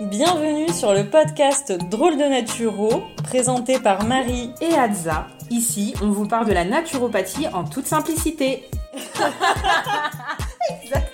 Bienvenue sur le podcast Drôle de Naturo, présenté par Marie et Adza. Ici, on vous parle de la naturopathie en toute simplicité.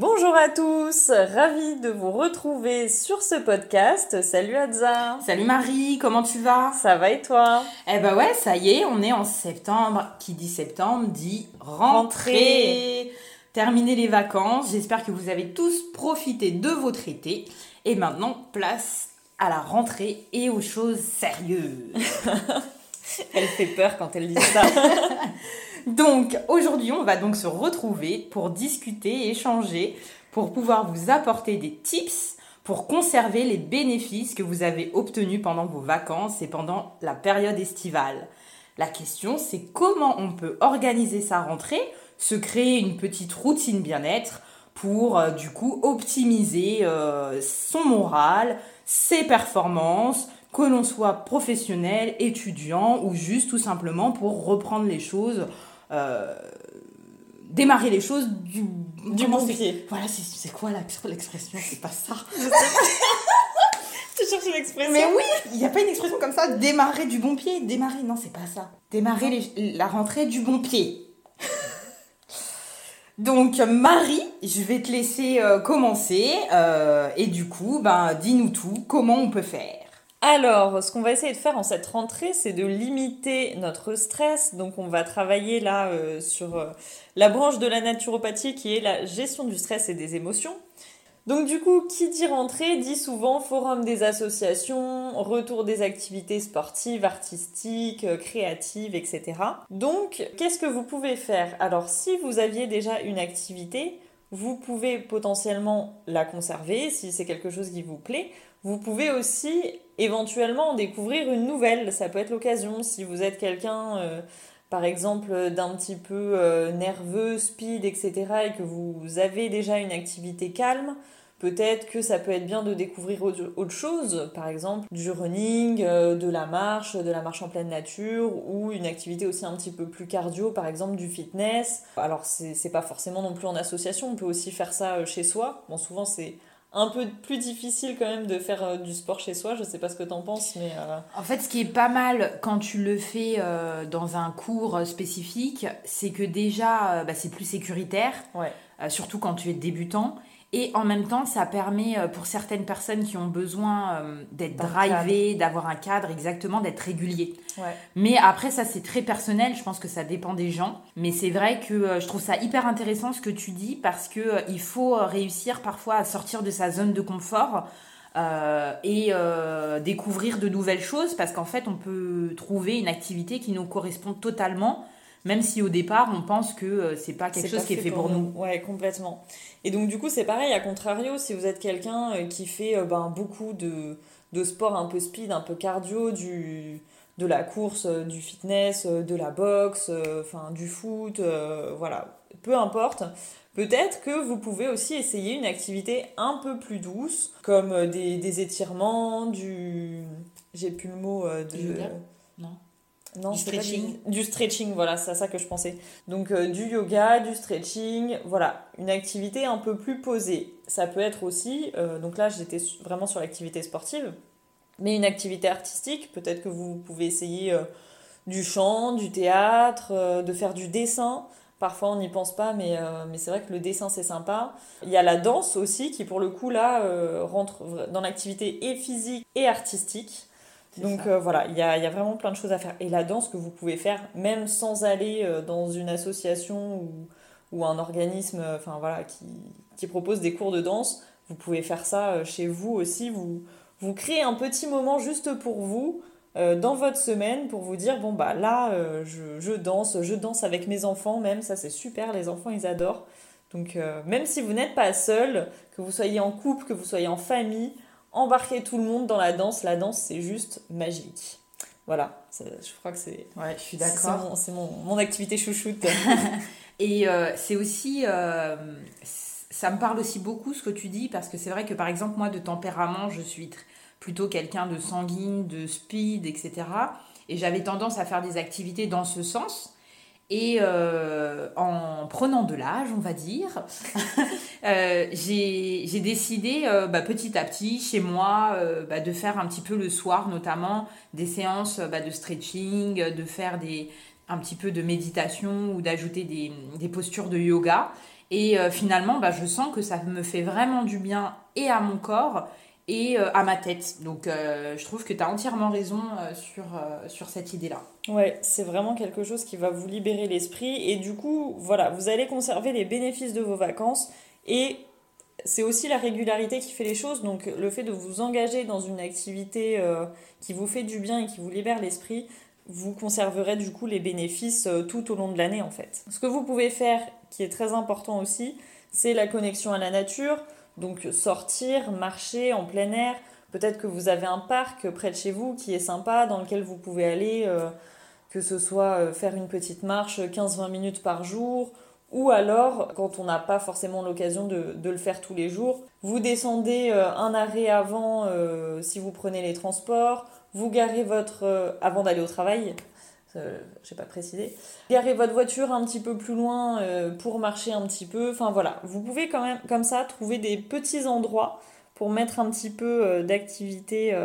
Bonjour à tous, ravie de vous retrouver sur ce podcast. Salut Adza. Salut Marie, comment tu vas? Ça va et toi? Eh ben ouais, ça y est, on est en septembre. Qui dit septembre dit rentrée. Terminer les vacances, j'espère que vous avez tous profité de votre été. Et maintenant, place à la rentrée et aux choses sérieuses. elle fait peur quand elle dit ça. Donc aujourd'hui, on va donc se retrouver pour discuter échanger, pour pouvoir vous apporter des tips pour conserver les bénéfices que vous avez obtenus pendant vos vacances et pendant la période estivale. La question, c'est comment on peut organiser sa rentrée, se créer une petite routine bien-être pour euh, du coup optimiser euh, son moral, ses performances, que l'on soit professionnel, étudiant ou juste tout simplement pour reprendre les choses démarrer les choses du, du bon pied. Voilà, c'est quoi l'expression? C'est pas ça. tu cherches l'expression Mais oui, il n'y a pas une expression comme ça. Démarrer du bon pied. Démarrer, non, c'est pas ça. Démarrer la rentrée du bon pied. Donc Marie, je vais te laisser euh, commencer euh, et du coup, ben dis-nous tout. Comment on peut faire? Alors, ce qu'on va essayer de faire en cette rentrée, c'est de limiter notre stress. Donc, on va travailler là euh, sur euh, la branche de la naturopathie qui est la gestion du stress et des émotions. Donc, du coup, qui dit rentrée dit souvent forum des associations, retour des activités sportives, artistiques, euh, créatives, etc. Donc, qu'est-ce que vous pouvez faire? Alors, si vous aviez déjà une activité, vous pouvez potentiellement la conserver si c'est quelque chose qui vous plaît. Vous pouvez aussi éventuellement découvrir une nouvelle. Ça peut être l'occasion si vous êtes quelqu'un, euh, par exemple, d'un petit peu euh, nerveux, speed, etc., et que vous avez déjà une activité calme. Peut-être que ça peut être bien de découvrir autre chose, par exemple du running, euh, de la marche, de la marche en pleine nature, ou une activité aussi un petit peu plus cardio, par exemple du fitness. Alors c'est pas forcément non plus en association, on peut aussi faire ça chez soi. Bon, souvent c'est un peu plus difficile quand même de faire euh, du sport chez soi. Je sais pas ce que tu en penses, mais... Euh, en fait, ce qui est pas mal quand tu le fais euh, dans un cours spécifique, c'est que déjà, bah, c'est plus sécuritaire, ouais. surtout quand tu es débutant. Et en même temps, ça permet euh, pour certaines personnes qui ont besoin euh, d'être drivées, d'avoir un cadre, exactement, d'être régulier. Mais après, ça, c'est très personnel. Je pense que ça dépend des gens. Mais c'est vrai que euh, je trouve ça hyper intéressant ce que tu dis parce que il faut réussir parfois à sortir de sa zone de confort. et découvrir de nouvelles choses parce qu'en fait on peut trouver une activité qui nous correspond totalement même si au départ on pense que euh, c'est pas quelque chose qui est fait pour, nous. Ouais, complètement. Et donc du coup c'est pareil, à contrario, si vous êtes quelqu'un euh, qui fait euh, ben, beaucoup de, de sport un peu speed, un peu cardio, du, de la course, du fitness, de la boxe, enfin du foot, voilà, peu importe. Peut-être que vous pouvez aussi essayer une activité un peu plus douce, comme des, des étirements, du... J'ai plus le mot de... Non non, du stretching. du, stretching, voilà, c'est à ça que je pensais. Donc euh, du yoga, du stretching, voilà, une activité un peu plus posée. Ça peut être aussi, euh, donc là j'étais vraiment sur l'activité sportive, mais une activité artistique, peut-être que vous pouvez essayer euh, du chant, du théâtre, de faire du dessin. Parfois on n'y pense pas, mais, mais c'est vrai que le dessin c'est sympa. Il y a la danse aussi qui pour le coup là rentre dans l'activité et physique et artistique. Donc euh, voilà, il y a, y a, vraiment plein de choses à faire. Et la danse que vous pouvez faire, même sans aller euh, dans une association ou, ou un organisme euh, enfin, voilà, qui, qui, propose des cours de danse, vous pouvez faire ça chez vous aussi. Vous, vous créez un petit moment juste pour vous dans votre semaine pour vous dire bon bah là je, je, danse, je danse avec mes enfants même, ça c'est super, les enfants ils adorent. Donc même si vous n'êtes pas seul, que vous soyez en couple, que vous soyez en famille, embarquer tout le monde dans la danse. La danse, c'est juste magique. Voilà, je crois que c'est. Ouais, je suis d'accord. C'est mon, mon, activité chouchoute. Et euh, c'est aussi. Euh, ça me parle aussi beaucoup ce que tu dis, parce que c'est vrai que par exemple, moi, de tempérament, je suis plutôt quelqu'un de sanguine, de speed, etc. Et j'avais tendance à faire des activités dans ce sens. Et euh, en prenant de l'âge, on va dire, euh, j'ai décidé euh, bah, petit à petit chez moi bah, de faire un petit peu le soir notamment des séances bah, de stretching, de faire des, un petit peu de méditation ou d'ajouter des, postures de yoga. Et finalement, je sens que ça me fait vraiment du bien et à mon corps et euh, à ma tête. Donc euh, je trouve que tu as entièrement raison euh, sur, sur cette idée-là. Ouais, c'est vraiment quelque chose qui va vous libérer l'esprit et du coup, voilà, vous allez conserver les bénéfices de vos vacances et c'est aussi la régularité qui fait les choses. Donc le fait de vous engager dans une activité qui vous fait du bien et qui vous libère l'esprit, vous conserverez du coup les bénéfices tout au long de l'année en fait. Ce que vous pouvez faire, qui est très important aussi, c'est la connexion à la nature. Donc sortir, marcher en plein air. Peut-être que vous avez un parc près de chez vous qui est sympa, dans lequel vous pouvez aller, euh, que ce soit euh, faire une petite marche 15-20 minutes par jour, ou alors, quand on n'a pas forcément l'occasion de, le faire tous les jours, vous descendez euh, un arrêt avant si vous prenez les transports, vous garez votre... avant d'aller au travail, euh, je n'ai pas précisé. Garez votre voiture un petit peu plus loin euh, pour marcher un petit peu. Enfin voilà, vous pouvez quand même comme ça trouver des petits endroits pour mettre un petit peu euh, d'activité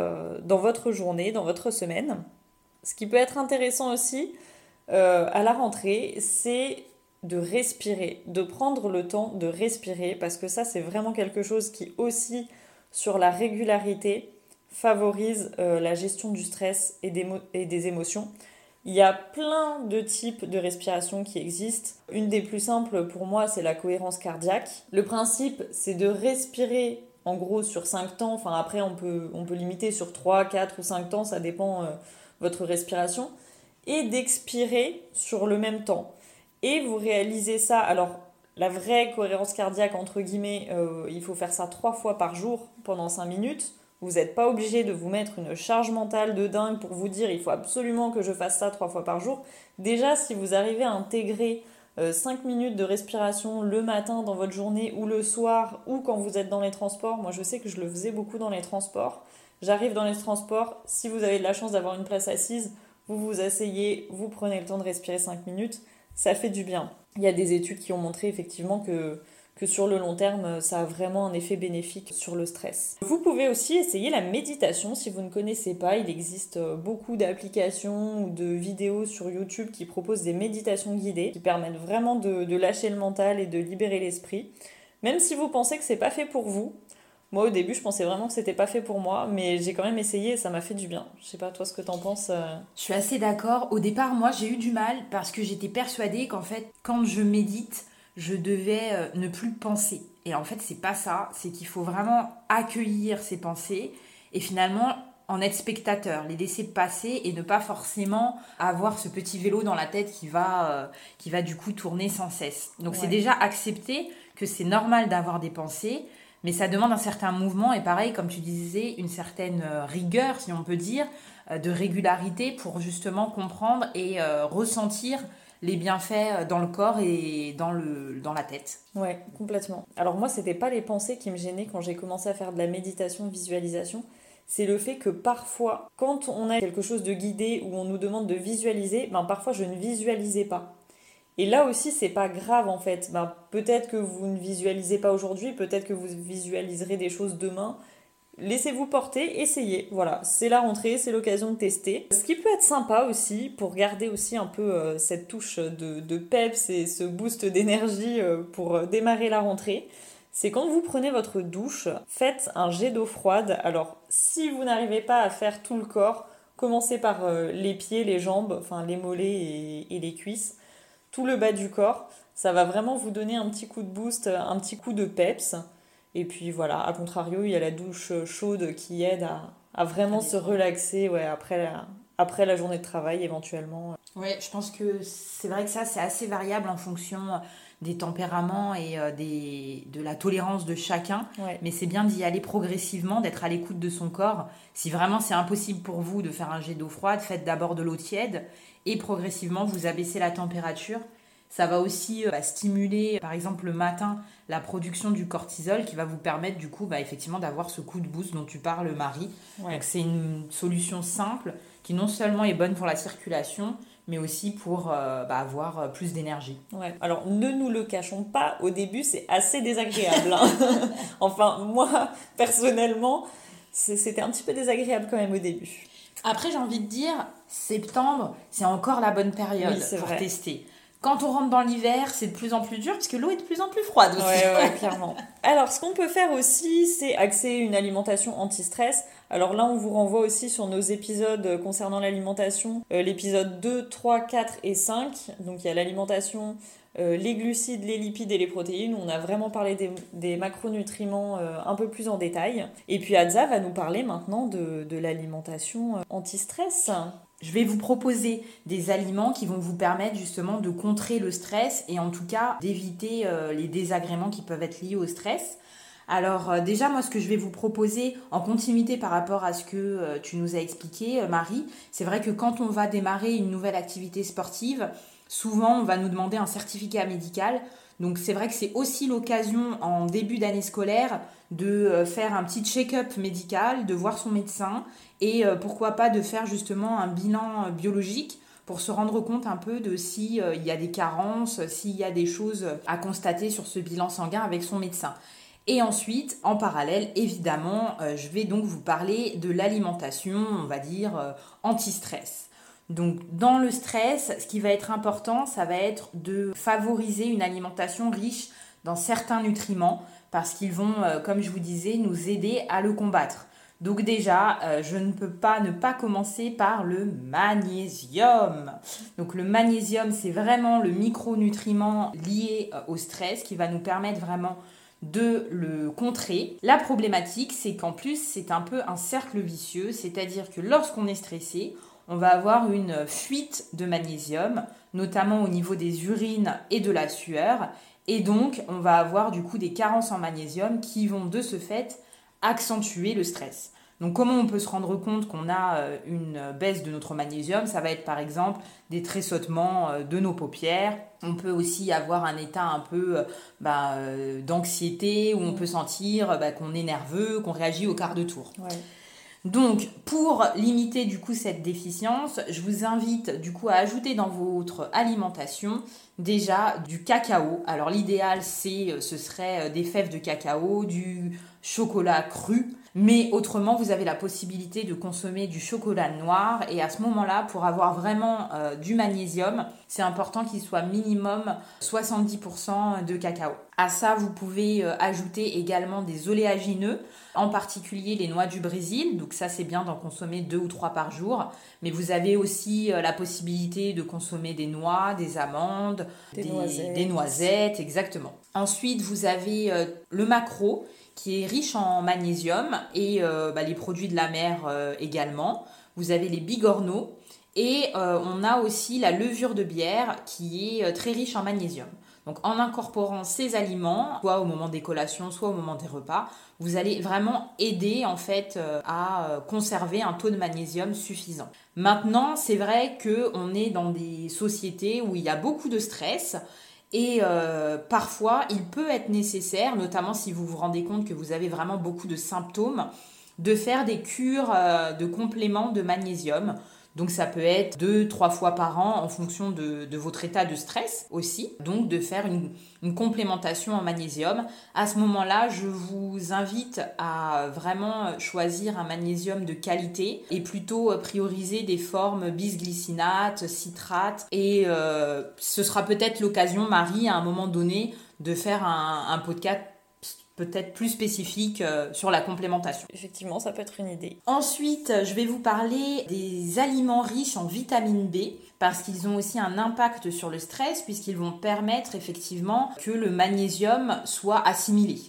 dans votre journée, dans votre semaine. Ce qui peut être intéressant aussi à la rentrée, c'est de respirer, de prendre le temps de respirer, parce que ça c'est vraiment quelque chose qui aussi sur la régularité favorise la gestion du stress et des émotions. Il y a plein de types de respiration qui existent. Une des plus simples pour moi, c'est la cohérence cardiaque. Le principe, c'est de respirer en gros sur 5 temps. Enfin, après, on peut, limiter sur 3, 4 ou 5 temps, ça dépend euh, votre respiration. Et d'expirer sur le même temps. Et vous réalisez ça. Alors, la vraie cohérence cardiaque, entre guillemets, euh, il faut faire ça 3 fois par jour pendant 5 minutes. Vous n'êtes pas obligé de vous mettre une charge mentale de dingue pour vous dire il faut absolument que je fasse ça trois fois par jour. Déjà, si vous arrivez à intégrer 5 euh, minutes de respiration le matin dans votre journée ou le soir ou quand vous êtes dans les transports, moi je sais que je le faisais beaucoup dans les transports. J'arrive dans les transports, si vous avez de la chance d'avoir une place assise, vous vous asseyez, vous prenez le temps de respirer 5 minutes, ça fait du bien. Il y a des études qui ont montré effectivement que que sur le long terme, ça a vraiment un effet bénéfique sur le stress. Vous pouvez aussi essayer la méditation si vous ne connaissez pas. Il existe beaucoup d'applications ou de vidéos sur YouTube qui proposent des méditations guidées qui permettent vraiment de, lâcher le mental et de libérer l'esprit. Même si vous pensez que c'est pas fait pour vous, moi, au début, je pensais vraiment que c'était pas fait pour moi, mais j'ai quand même essayé et ça m'a fait du bien. Je sais pas, toi, ce que t'en penses. Euh. Je suis assez d'accord. Au départ, moi, j'ai eu du mal parce que j'étais persuadée qu'en fait, quand je médite, je devais euh, ne plus penser. Et en fait, c'est pas ça. C'est qu'il faut vraiment accueillir ces pensées et finalement en être spectateur, les laisser passer et ne pas forcément avoir ce petit vélo dans la tête qui va, euh, qui va du coup tourner sans cesse. Donc c'est déjà accepter que c'est normal d'avoir des pensées, mais ça demande un certain mouvement et pareil, comme tu disais, une certaine euh, rigueur, si on peut dire, de régularité pour justement comprendre et ressentir les bienfaits euh, dans le corps et dans, le, dans la tête. Ouais, complètement. Alors moi, c'était pas les pensées qui me gênaient quand j'ai commencé à faire de la méditation, visualisation. C'est le fait que parfois, quand on a quelque chose de guidé ou on nous demande de visualiser, ben parfois je ne visualisais pas. Et là aussi, c'est pas grave en fait. Ben, peut-être que vous ne visualisez pas aujourd'hui, peut-être que vous visualiserez des choses demain. Laissez-vous porter, essayez. Voilà, c'est la rentrée, c'est l'occasion de tester. Ce qui peut être sympa aussi, pour garder aussi un peu euh, cette touche de, de, peps et ce boost d'énergie euh, pour euh, démarrer la rentrée, c'est quand vous prenez votre douche, faites un jet d'eau froide. Alors, si vous n'arrivez pas à faire tout le corps, commencez par les pieds, les jambes, enfin les mollets et, et les cuisses, tout le bas du corps. Ça va vraiment vous donner un petit coup de boost, un petit coup de peps. Et puis voilà, à contrario, il y a la douche chaude qui aide à, vraiment se relaxer ouais, après, la, après la journée de travail éventuellement. Oui, je pense que c'est vrai que ça, c'est assez variable en fonction des tempéraments et euh, des, de la tolérance de chacun. Mais c'est bien d'y aller progressivement, d'être à l'écoute de son corps. Si vraiment c'est impossible pour vous de faire un jet d'eau froide, faites d'abord de l'eau tiède et progressivement vous abaissez la température Ça va aussi bah, stimuler, par exemple, le matin, la production du cortisol qui va vous permettre, du coup, bah, effectivement, d'avoir ce coup de boost dont tu parles, Marie. Donc, c'est une solution simple qui non seulement est bonne pour la circulation, mais aussi pour bah, avoir plus d'énergie. Ouais. Alors ne nous le cachons pas, au début c'est assez désagréable. Hein. enfin moi personnellement, c'était un petit peu désagréable quand même au début. Après j'ai envie de dire, septembre c'est encore la bonne période pour tester. Quand on rentre dans l'hiver, c'est de plus en plus dur parce que l'eau est de plus en plus froide aussi. Ouais, clairement. Alors, ce qu'on peut faire aussi, c'est axer une alimentation anti-stress. Alors là, on vous renvoie aussi sur nos épisodes concernant l'alimentation, euh, l'épisode 2, 3, 4 et 5. Donc, il y a l'alimentation, euh, les glucides, les lipides et les protéines. On a vraiment parlé des, macronutriments euh, un peu plus en détail. Et puis, Adza va nous parler maintenant de, de l'alimentation anti-stress je vais vous proposer des aliments qui vont vous permettre justement de contrer le stress et en tout cas d'éviter euh, les désagréments qui peuvent être liés au stress. Alors euh, déjà, moi, ce que je vais vous proposer en continuité par rapport à ce que euh, tu nous as expliqué, Marie, c'est vrai que quand on va démarrer une nouvelle activité sportive, souvent on va nous demander un certificat médical. Donc c'est vrai que c'est aussi l'occasion en début d'année scolaire de faire un petit check-up médical, de voir son médecin et euh, pourquoi pas de faire justement un bilan euh, biologique pour se rendre compte un peu de s'il euh, y a des carences, s'il y a des choses à constater sur ce bilan sanguin avec son médecin. Et ensuite, en parallèle, évidemment, je vais donc vous parler de l'alimentation, on va dire, anti-stress. Donc dans le stress, ce qui va être important, ça va être de favoriser une alimentation riche dans certains nutriments parce qu'ils vont, comme je vous disais, nous aider à le combattre. Donc déjà, euh, je ne peux pas ne pas commencer par le magnésium. Donc le magnésium, c'est vraiment le micronutriment lié euh, au stress qui va nous permettre vraiment de le contrer. La problématique, c'est qu'en plus, c'est un peu un cercle vicieux, c'est-à-dire que lorsqu'on est stressé, on va avoir une fuite de magnésium, notamment au niveau des urines et de la sueur, et donc on va avoir du coup des carences en magnésium qui vont de ce fait accentuer le stress. Donc comment on peut se rendre compte qu'on a euh, une baisse de notre magnésium? Ça va être par exemple des tressautements euh, de nos paupières. On peut aussi avoir un état un peu euh, bah, d'anxiété où on peut sentir bah, qu'on est nerveux, qu'on réagit au quart de tour. Donc, pour limiter du coup cette déficience, je vous invite du coup à ajouter dans votre alimentation déjà du cacao. Alors l'idéal c'est ce serait des fèves de cacao, du chocolat cru. Mais autrement, vous avez la possibilité de consommer du chocolat noir. Et à ce moment-là, pour avoir vraiment euh, du magnésium, c'est important qu'il soit minimum 70% de cacao. À ça, vous pouvez euh, ajouter également des oléagineux, en particulier les noix du Brésil. Donc ça, c'est bien d'en consommer deux ou trois par jour. Mais vous avez aussi euh, la possibilité de consommer des noix, des amandes, des, noisettes. des noisettes. exactement. Ensuite, vous avez le macro qui est riche en magnésium et euh, bah, les produits de la mer euh, également. Vous avez les bigorneaux et euh, on a aussi la levure de bière qui est très riche en magnésium. Donc en incorporant ces aliments, soit au moment des collations, soit au moment des repas, vous allez vraiment aider en fait à conserver un taux de magnésium suffisant. Maintenant, c'est vrai que on est dans des sociétés où il y a beaucoup de stress et euh, parfois, il peut être nécessaire, notamment si vous vous rendez compte que vous avez vraiment beaucoup de symptômes, de faire des cures euh, de compléments de magnésium. Donc ça peut être deux, trois fois par an en fonction de, votre état de stress aussi. Donc de faire une, complémentation en magnésium. À ce moment-là, je vous invite à vraiment choisir un magnésium de qualité et plutôt prioriser des formes bisglycinate, citrate. Et euh, ce sera peut-être l'occasion, Marie, à un moment donné, de faire un podcast peut-être plus spécifique euh, sur la complémentation. Effectivement, ça peut être une idée. Ensuite, je vais vous parler des aliments riches en vitamine B parce qu'ils ont aussi un impact sur le stress puisqu'ils vont permettre effectivement que le magnésium soit assimilé.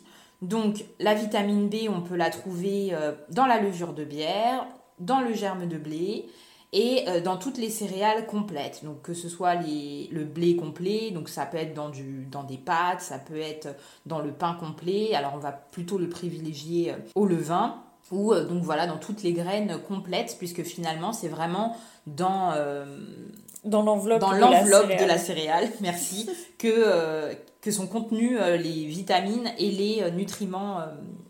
Donc la vitamine B, on peut la trouver euh, dans la levure de bière, dans le germe de blé, et euh, dans toutes les céréales complètes. Donc que ce soit les, le blé complet, donc ça peut être dans, du, dans des pâtes, ça peut être dans le pain complet. Alors on va plutôt le privilégier euh, au levain. ou donc voilà dans toutes les graines complètes puisque finalement c'est vraiment dans dans l'enveloppe dans l'enveloppe de, la céréale, merci, que que sont contenus les vitamines et les nutriments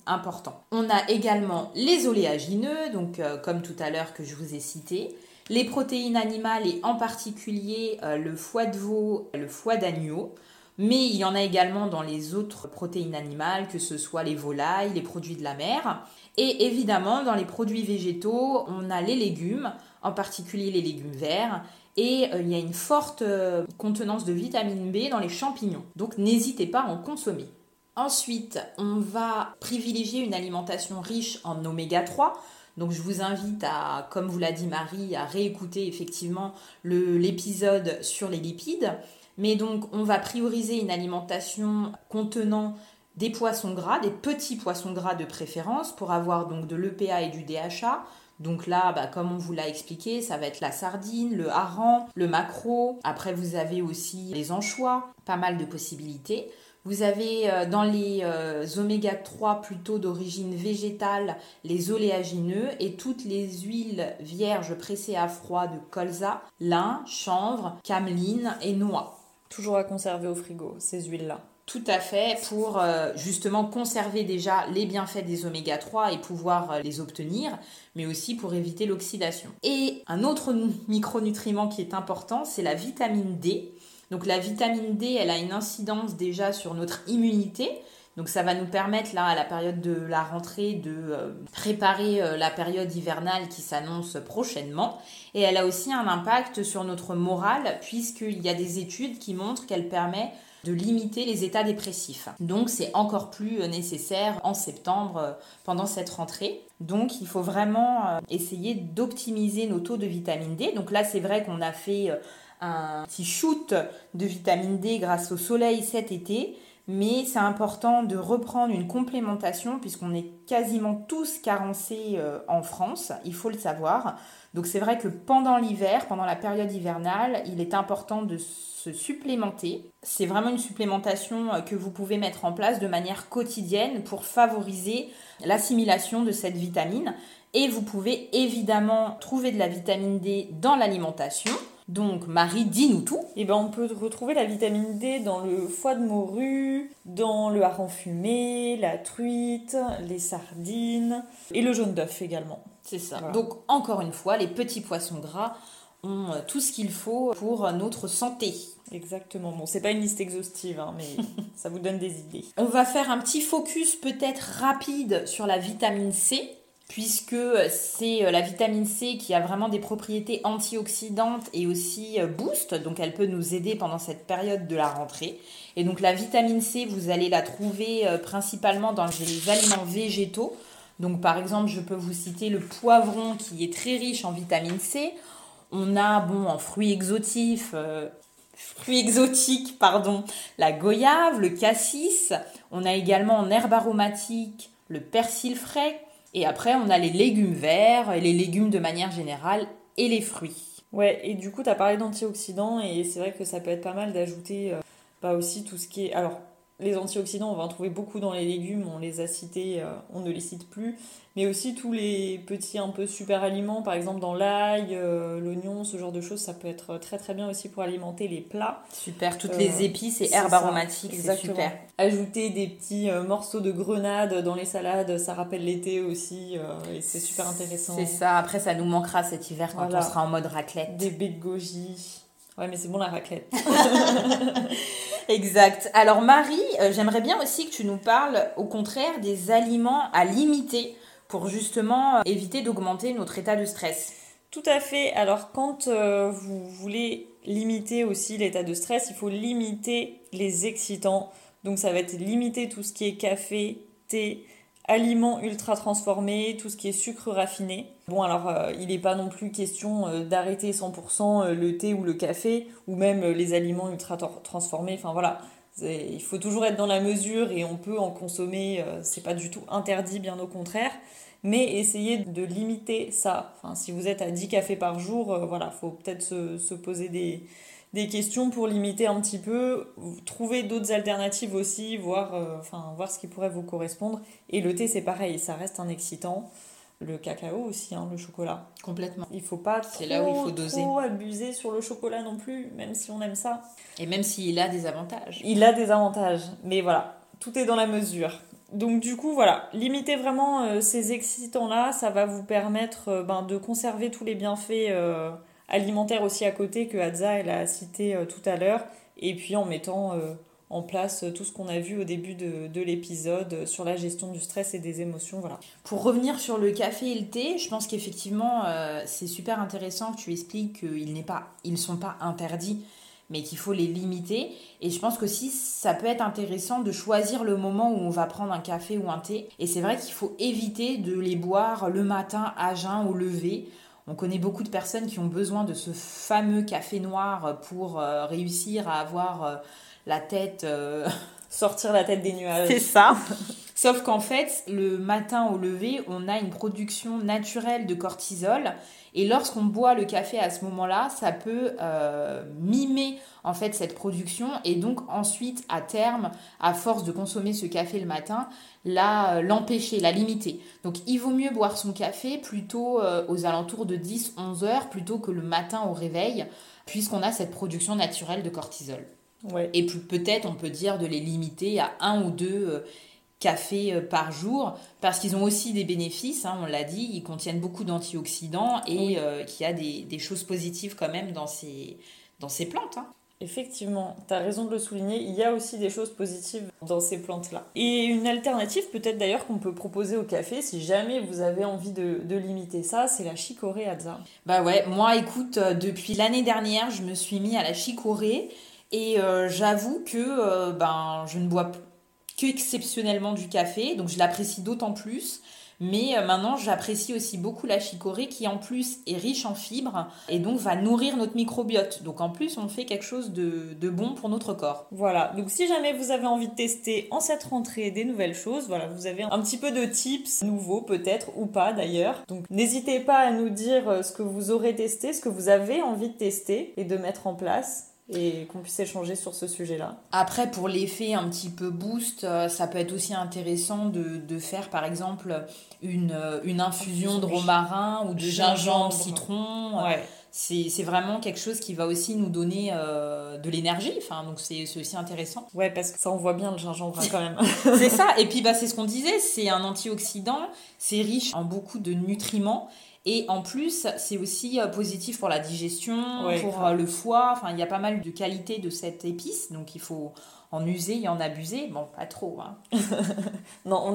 importants. On a également les oléagineux, donc comme tout à l'heure que je vous ai cité, les protéines animales et en particulier euh, le foie de veau, le foie d'agneau. Mais il y en a également dans les autres protéines animales, que ce soit les volailles, les produits de la mer. Et évidemment, dans les produits végétaux, on a les légumes, en particulier les légumes verts. Et euh, il y a une forte euh, contenance de vitamine B dans les champignons. Donc n'hésitez pas à en consommer. Ensuite, on va privilégier une alimentation riche en oméga 3. Donc je vous invite à, comme vous l'a dit Marie, à réécouter effectivement l'épisode sur les lipides. Mais donc on va prioriser une alimentation contenant des poissons gras, des petits poissons gras de préférence, pour avoir donc de l'EPA et du DHA. Donc là, bah, comme on vous l'a expliqué, ça va être la sardine, le hareng, le maquereau. Après, vous avez aussi les anchois, pas mal de possibilités. Vous avez euh, dans les euh, oméga 3 plutôt d'origine végétale les oléagineux et toutes les huiles vierges pressées à froid de colza, lin, chanvre, cameline et noix. Toujours à conserver au frigo, ces huiles-là. Tout à fait, pour euh, justement conserver déjà les bienfaits des oméga 3 et pouvoir les obtenir, mais aussi pour éviter l'oxydation. Et un autre micronutriment qui est important, c'est la vitamine D. Donc la vitamine D, elle a une incidence déjà sur notre immunité. Donc ça va nous permettre là à la période de la rentrée de euh, préparer euh, la période hivernale qui s'annonce prochainement. Et elle a aussi un impact sur notre morale puisqu'il y a des études qui montrent qu'elle permet de limiter les états dépressifs. Donc c'est encore plus euh, nécessaire en septembre pendant cette rentrée. Donc il faut vraiment essayer d'optimiser nos taux de vitamine D. Donc là c'est vrai qu'on a fait un petit shoot de vitamine D grâce au soleil cet été. Mais c'est important de reprendre une complémentation puisqu'on est quasiment tous carencés euh, en France, il faut le savoir. Donc c'est vrai que pendant l'hiver, pendant la période hivernale, il est important de se supplémenter. C'est vraiment une supplémentation euh, que vous pouvez mettre en place de manière quotidienne pour favoriser l'assimilation de cette vitamine. Et vous pouvez évidemment trouver de la vitamine D dans l'alimentation. Donc Marie, dis-nous tout. Et eh ben on peut retrouver la vitamine D dans le foie de morue, dans le hareng fumé, la truite, les sardines et le jaune d'œuf également. C'est ça. Donc encore une fois, les petits poissons gras ont euh, tout ce qu'il faut pour notre santé. Exactement. Bon, c'est pas une liste exhaustive, hein, mais ça vous donne des idées. On va faire un petit focus peut-être rapide sur la vitamine C puisque c'est euh, la vitamine C qui a vraiment des propriétés antioxydantes et aussi euh, boost, donc elle peut nous aider pendant cette période de la rentrée. Et donc la vitamine C, vous allez la trouver euh, principalement dans les aliments végétaux. Donc par exemple, je peux vous citer le poivron qui est très riche en vitamine C. On a bon en fruits exotifs, fruits exotiques pardon, la goyave, le cassis. On a également en herbe aromatique le persil frais et après, on a les légumes verts, et les légumes de manière générale, et les fruits. Ouais, et du coup, tu as parlé d'antioxydants, et c'est vrai que ça peut être pas mal d'ajouter euh, bah aussi tout ce qui est... Alors, les antioxydants, on va en trouver beaucoup dans les légumes, on les a cités, euh, on ne les cite plus, mais aussi tous les petits un peu super aliments, par exemple dans l'ail, euh, l'oignon, ce genre de choses, ça peut être très très bien aussi pour alimenter les plats. Super, toutes les euh, épices et herbes aromatiques, c'est super. Ajouter des petits morceaux de grenade dans les salades, ça rappelle l'été aussi, et c'est super intéressant. C'est ça, après ça nous manquera cet hiver quand on sera en mode raclette. Des baies de goji. Ouais, mais c'est bon la raclette. exact. Alors Marie, euh, j'aimerais bien aussi que tu nous parles au contraire des aliments à limiter pour justement euh, éviter d'augmenter notre état de stress. Tout à fait. Alors quand euh, vous voulez limiter aussi l'état de stress, il faut limiter les excitants. Donc ça va être limiter tout ce qui est café, thé, aliments ultra transformés, tout ce qui est sucre raffiné. Bon, alors euh, il n'est pas non plus question euh, d'arrêter 100% euh, le thé ou le café, ou même les aliments ultra transformés. Enfin voilà, il faut toujours être dans la mesure et on peut en consommer, c'est pas du tout interdit, bien au contraire. Mais essayez de limiter ça. Enfin, si vous êtes à 10 cafés par jour, voilà, faut peut-être se, se, poser des, des questions pour limiter un petit peu, trouver d'autres alternatives aussi, voir, enfin, voir ce qui pourrait vous correspondre. Et le thé, c'est pareil, ça reste un excitant. Le cacao aussi, hein, le chocolat. Complètement. Il faut pas trop, là où il faut doser. trop abuser sur le chocolat non plus, même si on aime ça. Et même s'il a des avantages. Il a des avantages, mais voilà, tout est dans la mesure. Donc du coup, voilà, limiter vraiment euh, ces excitants-là, ça va vous permettre euh, ben, de conserver tous les bienfaits euh, alimentaires aussi à côté que Hadza elle a cité tout à l'heure, et puis en mettant en place tout ce qu'on a vu au début de, de l'épisode sur la gestion du stress et des émotions. Voilà. Pour revenir sur le café et le thé, je pense qu'effectivement, c'est super intéressant que tu expliques qu'ils ne sont pas interdits mais qu'il faut les limiter. Et je pense qu'aussi, ça peut être intéressant de choisir le moment où on va prendre un café ou un thé. Et c'est vrai qu'il faut éviter de les boire le matin à jeun au lever. On connaît beaucoup de personnes qui ont besoin de ce fameux café noir pour euh, réussir à avoir euh, la tête... Euh, Sortir la tête des nuages. C'est ça. Sauf qu'en fait, le matin au lever, on a une production naturelle de cortisol et lorsqu'on boit le café à ce moment-là, ça peut euh, mimer en fait cette production et donc ensuite à terme, à force de consommer ce café le matin, la l'empêcher, la limiter. Donc il vaut mieux boire son café plutôt euh, aux alentours de 10-11 heures plutôt que le matin au réveil, puisqu'on a cette production naturelle de cortisol. Ouais. Et peut-être on peut dire de les limiter à un ou deux euh, café euh, par jour parce qu'ils ont aussi des bénéfices, hein, on l'a dit, ils contiennent beaucoup d'antioxydants et euh, qu'il y a des, choses positives quand même dans ces, dans ces plantes. Hein. Effectivement, tu as raison de le souligner, il y a aussi des choses positives dans ces plantes-là. Et une alternative peut-être d'ailleurs qu'on peut proposer au café si jamais vous avez envie de, limiter ça, c'est la chicorée Hadza. Bah ouais, moi écoute, depuis l'année dernière, je me suis mis à la chicorée et j'avoue que ben, je ne bois que exceptionnellement du café, donc je l'apprécie d'autant plus. Mais euh, maintenant, j'apprécie aussi beaucoup la chicorée qui en plus est riche en fibres et donc va nourrir notre microbiote. Donc en plus, on fait quelque chose de, de, bon pour notre corps. Voilà, donc si jamais vous avez envie de tester en cette rentrée des nouvelles choses, voilà, vous avez un petit peu de tips nouveaux peut-être ou pas d'ailleurs. Donc n'hésitez pas à nous dire euh, ce que vous aurez testé, ce que vous avez envie de tester et de mettre en place et qu'on puisse échanger sur ce sujet-là. Après, pour l'effet un petit peu boost, euh, ça peut être aussi intéressant de, de faire par exemple une, euh, une infusion de romarin ou de gingembre, citron. Ouais. C'est vraiment quelque chose qui va aussi nous donner euh, de l'énergie. Enfin, donc c'est aussi intéressant. Ouais, parce que ça, on voit bien le gingembre hein, quand même. c'est ça. Et puis, bah, c'est ce qu'on disait, c'est un antioxydant, c'est riche en beaucoup de nutriments. Et en plus, c'est aussi euh, positif pour la digestion, pour euh, le foie. Enfin, il y a pas mal de qualités de cette épice, donc il faut en user et en abuser. Bon, pas trop. Hein. non, on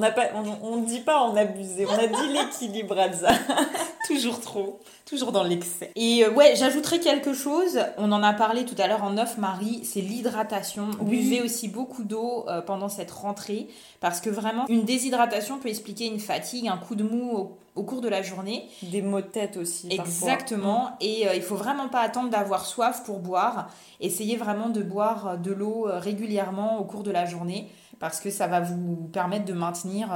ne dit pas en abuser, on a dit l'équilibre, ça. toujours trop, toujours dans l'excès. Et euh, ouais, j'ajouterais quelque chose. On en a parlé tout à l'heure en off, Marie. C'est l'hydratation. Buvez aussi beaucoup d'eau pendant cette rentrée parce que vraiment, une déshydratation peut expliquer une fatigue, un coup de mou au cours de la journée. Des maux de tête aussi. Exactement. Mm. Et euh, il faut vraiment pas attendre d'avoir soif pour boire. Essayez vraiment de boire euh, de l'eau euh, régulièrement au cours de la journée parce que ça va vous permettre de maintenir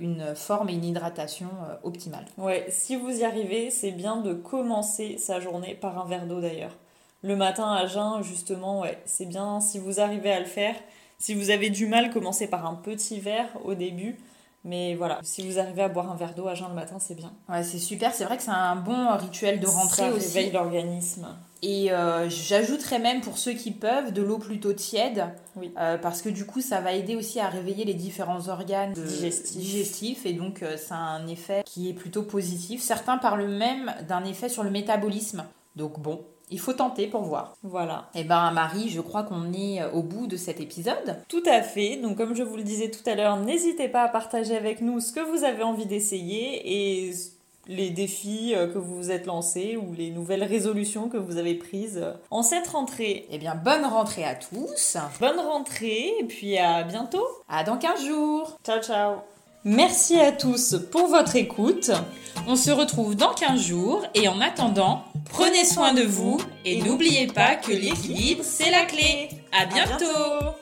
une forme et une hydratation optimale. Ouais, si vous y arrivez, c'est bien de commencer sa journée par un verre d'eau d'ailleurs. Le matin à jeun, justement, ouais, c'est bien si vous arrivez à le faire. Si vous avez du mal, commencez par un petit verre au début mais voilà, si vous arrivez à boire un verre d'eau à jeun le matin, c'est bien. Ouais, c'est super. C'est vrai que c'est un bon rituel de rentrée Ça aussi. réveille l'organisme. Et euh, j'ajouterais même pour ceux qui peuvent de l'eau plutôt tiède, oui. Euh, parce que du coup ça va aider aussi à réveiller les différents organes digestifs. et donc euh, ça a un effet qui est plutôt positif. Certains parlent même d'un effet sur le métabolisme. Donc bon, il faut tenter pour voir. Voilà. Et eh ben Marie, je crois qu'on est au bout de cet épisode. Tout à fait. Donc comme je vous le disais tout à l'heure, n'hésitez pas à partager avec nous ce que vous avez envie d'essayer et les défis euh, que vous vous êtes lancés ou les nouvelles résolutions que vous avez prises en cette rentrée. Eh bien, bonne rentrée à tous. Bonne rentrée et puis à bientôt. À dans 15 jours. Ciao ciao. Merci à tous pour votre écoute. On se retrouve dans 15 jours et en attendant, prenez soin de vous et n'oubliez pas que l'équilibre, c'est la clé. À bientôt.